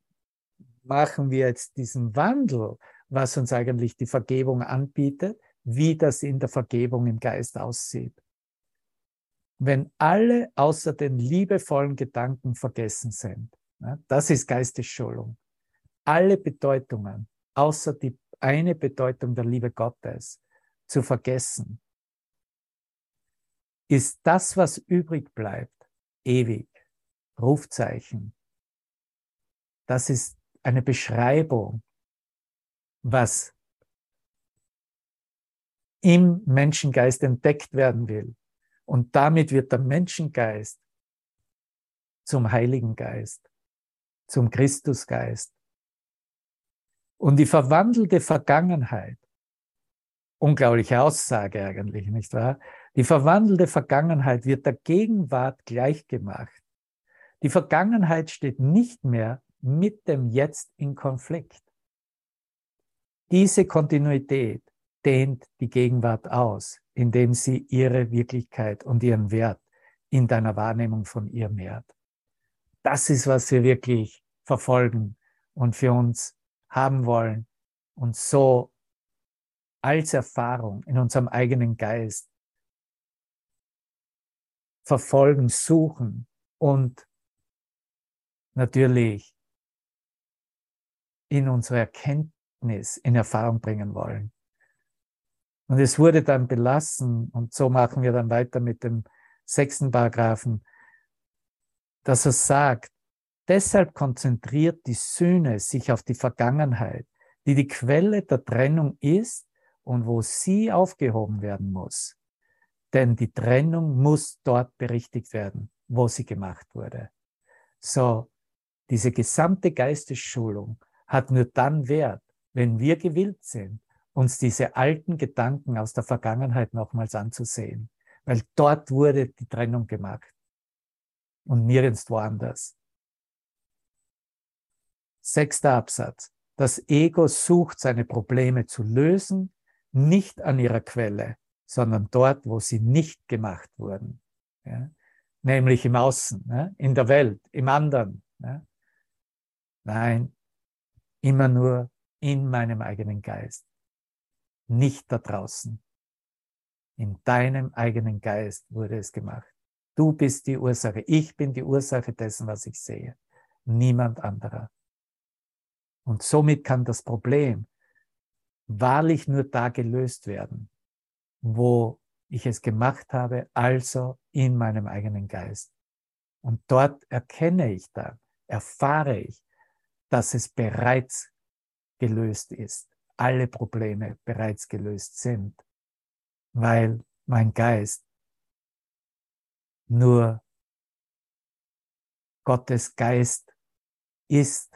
machen wir jetzt diesen Wandel, was uns eigentlich die Vergebung anbietet, wie das in der Vergebung im Geist aussieht. Wenn alle außer den liebevollen Gedanken vergessen sind, das ist Geistesschulung. Alle Bedeutungen, außer die eine Bedeutung der Liebe Gottes, zu vergessen, ist das, was übrig bleibt, ewig. Rufzeichen. Das ist eine Beschreibung, was im Menschengeist entdeckt werden will. Und damit wird der Menschengeist zum Heiligen Geist zum Christusgeist. Und die verwandelte Vergangenheit unglaubliche Aussage eigentlich, nicht wahr? Die verwandelte Vergangenheit wird der Gegenwart gleichgemacht. Die Vergangenheit steht nicht mehr mit dem Jetzt in Konflikt. Diese Kontinuität dehnt die Gegenwart aus, indem sie ihre Wirklichkeit und ihren Wert in deiner Wahrnehmung von ihr mehrt. Das ist, was wir wirklich verfolgen und für uns haben wollen und so als Erfahrung in unserem eigenen Geist verfolgen, suchen und natürlich in unsere Erkenntnis in Erfahrung bringen wollen. Und es wurde dann belassen, und so machen wir dann weiter mit dem sechsten Paragraphen, dass er sagt, deshalb konzentriert die Sühne sich auf die Vergangenheit, die die Quelle der Trennung ist und wo sie aufgehoben werden muss. Denn die Trennung muss dort berichtigt werden, wo sie gemacht wurde. So, diese gesamte Geistesschulung hat nur dann Wert, wenn wir gewillt sind, uns diese alten Gedanken aus der Vergangenheit nochmals anzusehen. Weil dort wurde die Trennung gemacht und nirgends woanders. Sechster Absatz. Das Ego sucht seine Probleme zu lösen, nicht an ihrer Quelle, sondern dort, wo sie nicht gemacht wurden. Ja? Nämlich im Außen, ja? in der Welt, im anderen. Ja? Nein, immer nur in meinem eigenen Geist nicht da draußen. In deinem eigenen Geist wurde es gemacht. Du bist die Ursache. Ich bin die Ursache dessen, was ich sehe. Niemand anderer. Und somit kann das Problem wahrlich nur da gelöst werden, wo ich es gemacht habe, also in meinem eigenen Geist. Und dort erkenne ich dann, erfahre ich, dass es bereits gelöst ist alle Probleme bereits gelöst sind, weil mein Geist nur Gottes Geist ist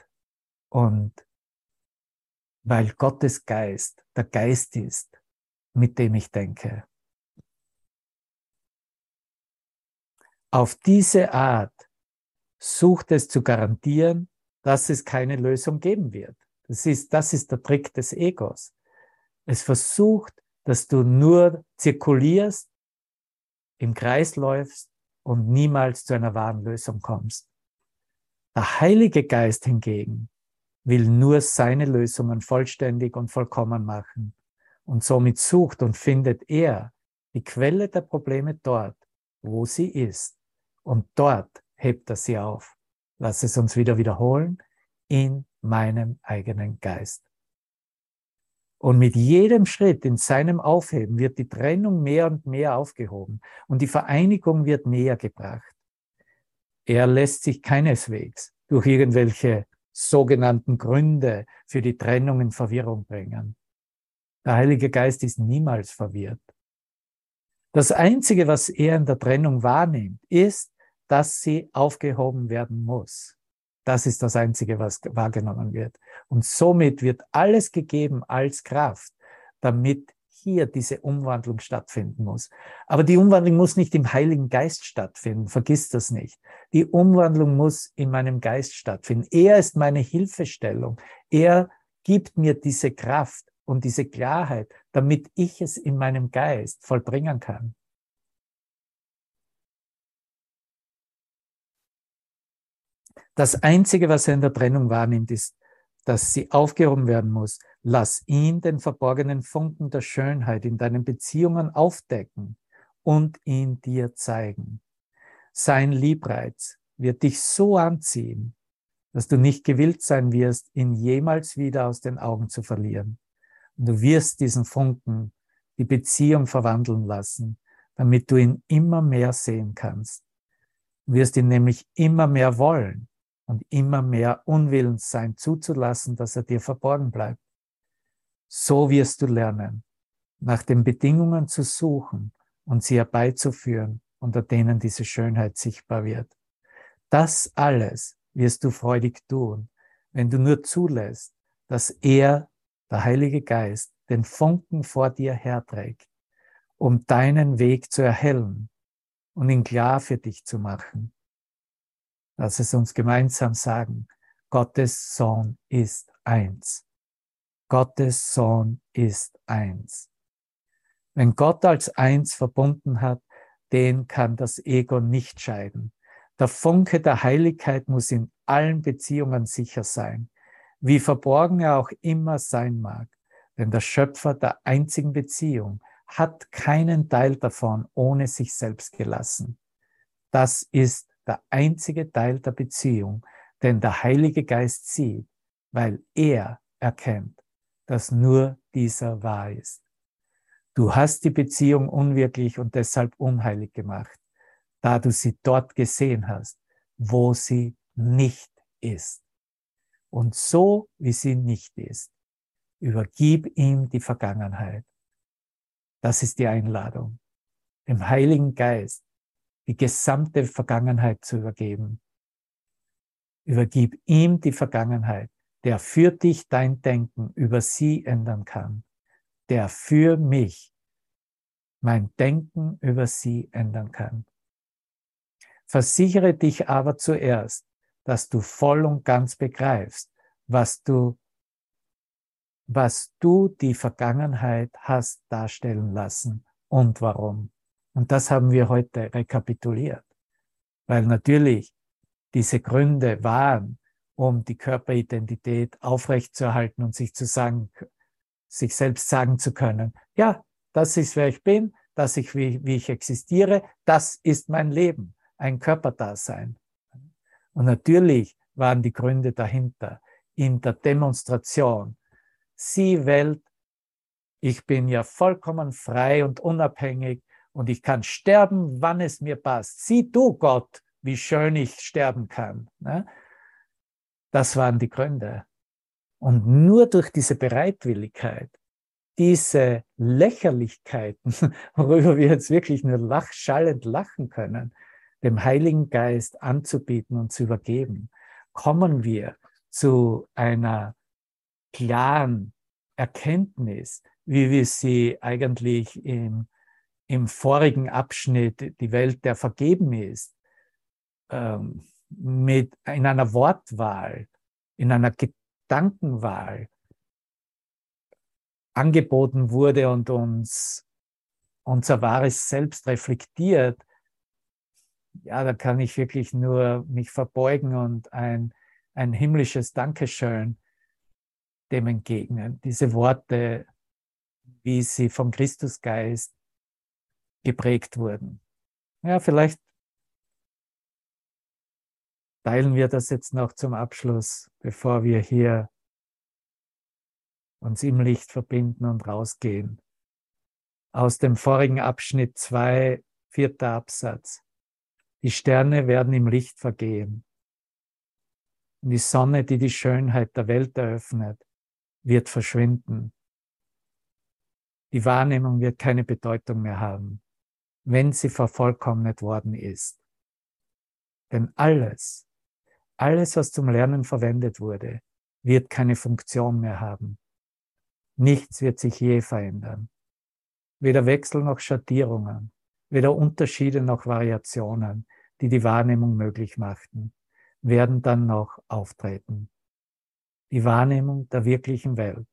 und weil Gottes Geist der Geist ist, mit dem ich denke. Auf diese Art sucht es zu garantieren, dass es keine Lösung geben wird. Das ist, das ist der Trick des Egos. Es versucht, dass du nur zirkulierst, im Kreis läufst und niemals zu einer wahren Lösung kommst. Der Heilige Geist hingegen will nur seine Lösungen vollständig und vollkommen machen. Und somit sucht und findet er die Quelle der Probleme dort, wo sie ist. Und dort hebt er sie auf. Lass es uns wieder wiederholen. In meinem eigenen Geist. Und mit jedem Schritt in seinem Aufheben wird die Trennung mehr und mehr aufgehoben und die Vereinigung wird näher gebracht. Er lässt sich keineswegs durch irgendwelche sogenannten Gründe für die Trennung in Verwirrung bringen. Der Heilige Geist ist niemals verwirrt. Das Einzige, was er in der Trennung wahrnimmt, ist, dass sie aufgehoben werden muss. Das ist das Einzige, was wahrgenommen wird. Und somit wird alles gegeben als Kraft, damit hier diese Umwandlung stattfinden muss. Aber die Umwandlung muss nicht im Heiligen Geist stattfinden, vergiss das nicht. Die Umwandlung muss in meinem Geist stattfinden. Er ist meine Hilfestellung. Er gibt mir diese Kraft und diese Klarheit, damit ich es in meinem Geist vollbringen kann. Das Einzige, was er in der Trennung wahrnimmt, ist, dass sie aufgehoben werden muss. Lass ihn den verborgenen Funken der Schönheit in deinen Beziehungen aufdecken und ihn dir zeigen. Sein Liebreiz wird dich so anziehen, dass du nicht gewillt sein wirst, ihn jemals wieder aus den Augen zu verlieren. Und du wirst diesen Funken die Beziehung verwandeln lassen, damit du ihn immer mehr sehen kannst. Du wirst ihn nämlich immer mehr wollen und immer mehr unwillens sein zuzulassen, dass er dir verborgen bleibt. So wirst du lernen, nach den Bedingungen zu suchen und sie herbeizuführen, unter denen diese Schönheit sichtbar wird. Das alles wirst du freudig tun, wenn du nur zulässt, dass er, der Heilige Geist, den Funken vor dir herträgt, um deinen Weg zu erhellen und ihn klar für dich zu machen. Lass es uns gemeinsam sagen, Gottes Sohn ist eins. Gottes Sohn ist eins. Wenn Gott als eins verbunden hat, den kann das Ego nicht scheiden. Der Funke der Heiligkeit muss in allen Beziehungen sicher sein, wie verborgen er auch immer sein mag. Denn der Schöpfer der einzigen Beziehung hat keinen Teil davon ohne sich selbst gelassen. Das ist der einzige Teil der Beziehung, den der Heilige Geist sieht, weil er erkennt, dass nur dieser wahr ist. Du hast die Beziehung unwirklich und deshalb unheilig gemacht, da du sie dort gesehen hast, wo sie nicht ist. Und so wie sie nicht ist, übergib ihm die Vergangenheit. Das ist die Einladung, dem Heiligen Geist die gesamte Vergangenheit zu übergeben. Übergib ihm die Vergangenheit, der für dich dein Denken über sie ändern kann, der für mich mein Denken über sie ändern kann. Versichere dich aber zuerst, dass du voll und ganz begreifst, was du, was du die Vergangenheit hast darstellen lassen und warum. Und das haben wir heute rekapituliert, weil natürlich diese Gründe waren, um die Körperidentität aufrechtzuerhalten und sich zu sagen, sich selbst sagen zu können, ja, das ist wer ich bin, das ist wie, wie ich existiere, das ist mein Leben, ein Körperdasein. Und natürlich waren die Gründe dahinter in der Demonstration. Sie Welt, ich bin ja vollkommen frei und unabhängig und ich kann sterben, wann es mir passt. Sieh du, Gott, wie schön ich sterben kann. Ne? Das waren die Gründe. Und nur durch diese Bereitwilligkeit, diese Lächerlichkeiten, worüber wir jetzt wirklich nur lach, schallend lachen können, dem Heiligen Geist anzubieten und zu übergeben, kommen wir zu einer klaren Erkenntnis, wie wir sie eigentlich im im vorigen Abschnitt die Welt, der vergeben ist, ähm, mit in einer Wortwahl, in einer Gedankenwahl angeboten wurde und uns unser wahres Selbst reflektiert, ja, da kann ich wirklich nur mich verbeugen und ein, ein himmlisches Dankeschön dem entgegnen. Diese Worte, wie sie vom Christusgeist geprägt wurden. Ja, vielleicht teilen wir das jetzt noch zum Abschluss, bevor wir hier uns im Licht verbinden und rausgehen. Aus dem vorigen Abschnitt 2, vierter Absatz. Die Sterne werden im Licht vergehen. Und die Sonne, die die Schönheit der Welt eröffnet, wird verschwinden. Die Wahrnehmung wird keine Bedeutung mehr haben wenn sie vervollkommnet worden ist. Denn alles, alles, was zum Lernen verwendet wurde, wird keine Funktion mehr haben. Nichts wird sich je verändern. Weder Wechsel noch Schattierungen, weder Unterschiede noch Variationen, die die Wahrnehmung möglich machten, werden dann noch auftreten. Die Wahrnehmung der wirklichen Welt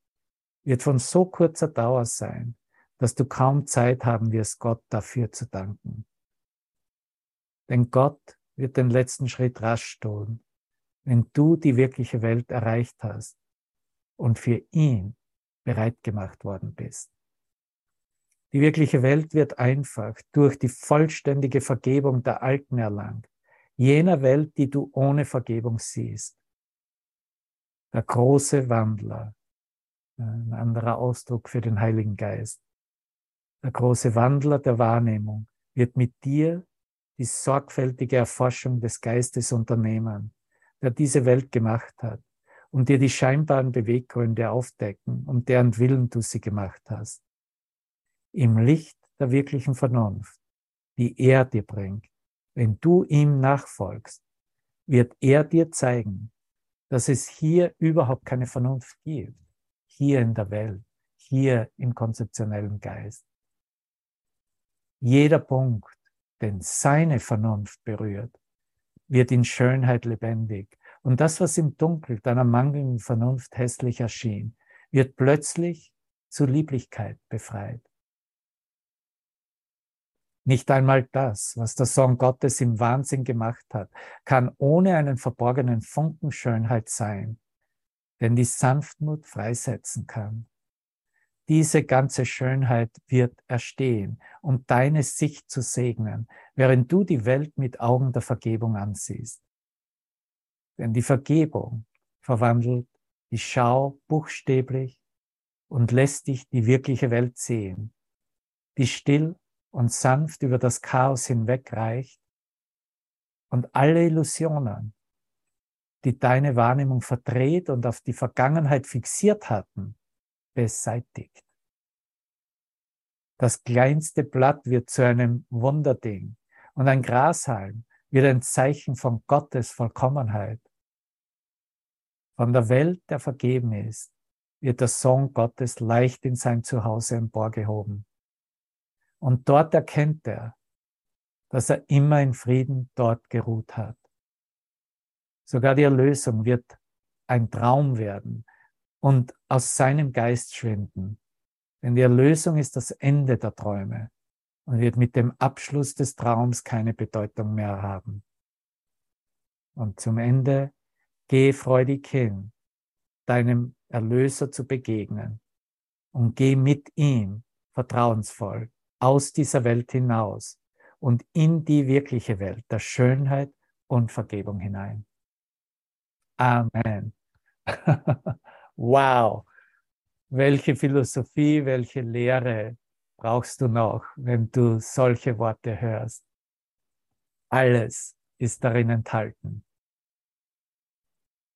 wird von so kurzer Dauer sein, dass du kaum Zeit haben wirst, Gott dafür zu danken. Denn Gott wird den letzten Schritt rasch tun, wenn du die wirkliche Welt erreicht hast und für ihn bereit gemacht worden bist. Die wirkliche Welt wird einfach durch die vollständige Vergebung der Alten erlangt, jener Welt, die du ohne Vergebung siehst. Der große Wandler, ein anderer Ausdruck für den Heiligen Geist, der große Wandler der Wahrnehmung, wird mit dir die sorgfältige Erforschung des Geistes unternehmen, der diese Welt gemacht hat, und dir die scheinbaren Beweggründe aufdecken, um deren Willen du sie gemacht hast. Im Licht der wirklichen Vernunft, die er dir bringt, wenn du ihm nachfolgst, wird er dir zeigen, dass es hier überhaupt keine Vernunft gibt, hier in der Welt hier im konzeptionellen Geist. Jeder Punkt, den seine Vernunft berührt, wird in Schönheit lebendig. Und das, was im Dunkel deiner mangelnden Vernunft hässlich erschien, wird plötzlich zu Lieblichkeit befreit. Nicht einmal das, was der Sohn Gottes im Wahnsinn gemacht hat, kann ohne einen verborgenen Funken Schönheit sein, den die Sanftmut freisetzen kann. Diese ganze Schönheit wird erstehen, um deine Sicht zu segnen, während du die Welt mit Augen der Vergebung ansiehst. Denn die Vergebung verwandelt die Schau buchstäblich und lässt dich die wirkliche Welt sehen, die still und sanft über das Chaos hinwegreicht und alle Illusionen, die deine Wahrnehmung verdreht und auf die Vergangenheit fixiert hatten, beseitigt. Das kleinste Blatt wird zu einem Wunderding und ein Grashalm wird ein Zeichen von Gottes Vollkommenheit. Von der Welt, der vergeben ist, wird der Sohn Gottes leicht in sein Zuhause emporgehoben. Und dort erkennt er, dass er immer in Frieden dort geruht hat. Sogar die Erlösung wird ein Traum werden und aus seinem Geist schwinden. Denn die Erlösung ist das Ende der Träume und wird mit dem Abschluss des Traums keine Bedeutung mehr haben. Und zum Ende, geh freudig hin, deinem Erlöser zu begegnen und geh mit ihm vertrauensvoll aus dieser Welt hinaus und in die wirkliche Welt der Schönheit und Vergebung hinein. Amen. wow. Welche Philosophie, welche Lehre brauchst du noch, wenn du solche Worte hörst? Alles ist darin enthalten.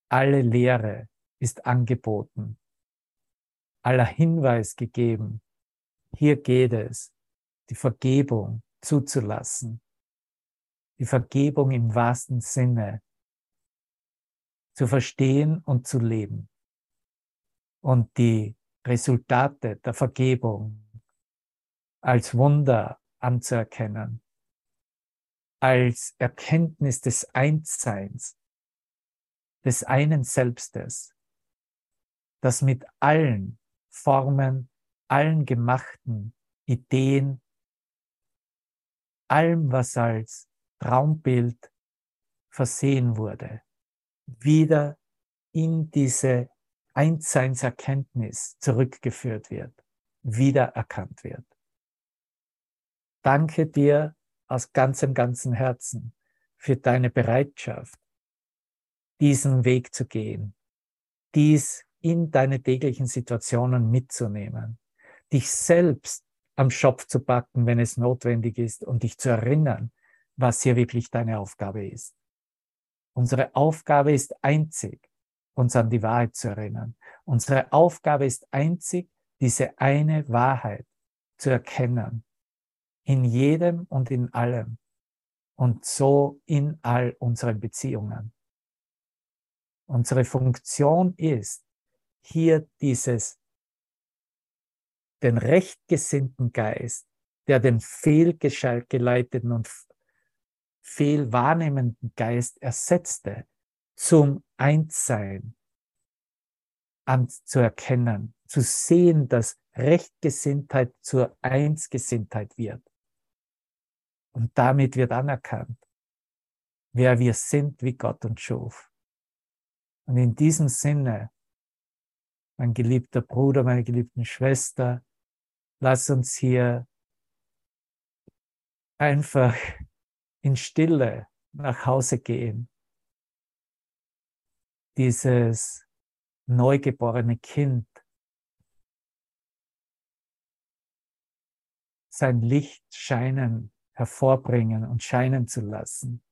Alle Lehre ist angeboten. Aller Hinweis gegeben. Hier geht es die Vergebung zuzulassen. Die Vergebung im wahrsten Sinne zu verstehen und zu leben. Und die Resultate der Vergebung als Wunder anzuerkennen, als Erkenntnis des Einsseins, des einen Selbstes, das mit allen Formen, allen gemachten Ideen, allem, was als Traumbild versehen wurde, wieder in diese Einseinserkenntnis zurückgeführt wird, wiedererkannt wird. Danke dir aus ganzem, ganzem Herzen für deine Bereitschaft, diesen Weg zu gehen, dies in deine täglichen Situationen mitzunehmen, dich selbst am Schopf zu packen, wenn es notwendig ist und dich zu erinnern, was hier wirklich deine Aufgabe ist. Unsere Aufgabe ist einzig, uns an die Wahrheit zu erinnern. Unsere Aufgabe ist einzig, diese eine Wahrheit zu erkennen. In jedem und in allem. Und so in all unseren Beziehungen. Unsere Funktion ist, hier dieses den rechtgesinnten Geist, der den fehlgeleiteten und fehlwahrnehmenden Geist ersetzte, zum Einssein anzuerkennen, zu sehen, dass Rechtgesinntheit zur Einsgesinntheit wird. Und damit wird anerkannt, wer wir sind, wie Gott uns schuf. Und in diesem Sinne, mein geliebter Bruder, meine geliebten Schwester, Lass uns hier einfach in Stille nach Hause gehen. Dieses neugeborene Kind sein Licht scheinen, hervorbringen und scheinen zu lassen.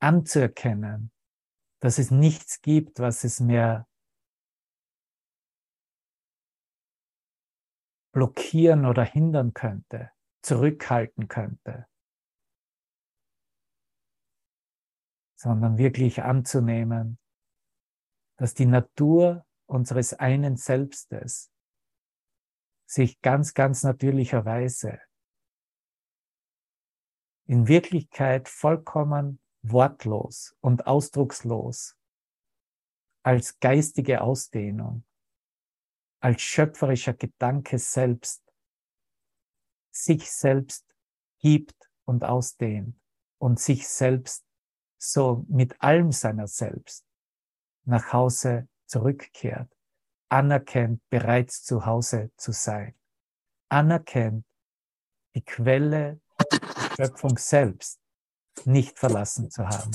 Anzuerkennen, dass es nichts gibt, was es mehr blockieren oder hindern könnte, zurückhalten könnte, sondern wirklich anzunehmen, dass die Natur unseres einen Selbstes sich ganz, ganz natürlicherweise in Wirklichkeit vollkommen wortlos und ausdruckslos als geistige Ausdehnung, als schöpferischer Gedanke selbst sich selbst gibt und ausdehnt und sich selbst so mit allem seiner selbst nach Hause zurückkehrt, anerkennt, bereits zu Hause zu sein, anerkennt, die Quelle der Schöpfung selbst nicht verlassen zu haben.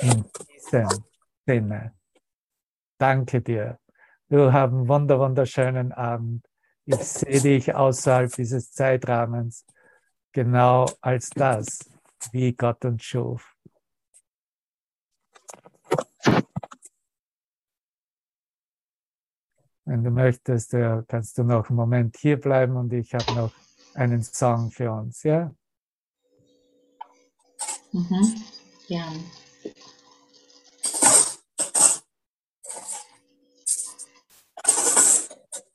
In diesem Sinne, danke dir. Du hast einen wunder, wunderschönen Abend. Ich sehe dich außerhalb dieses Zeitrahmens genau als das, wie Gott uns schuf. Wenn du möchtest, kannst du noch einen Moment hier bleiben und ich habe noch einen Song für uns, ja? Mhm. Ja.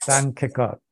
Danke Gott.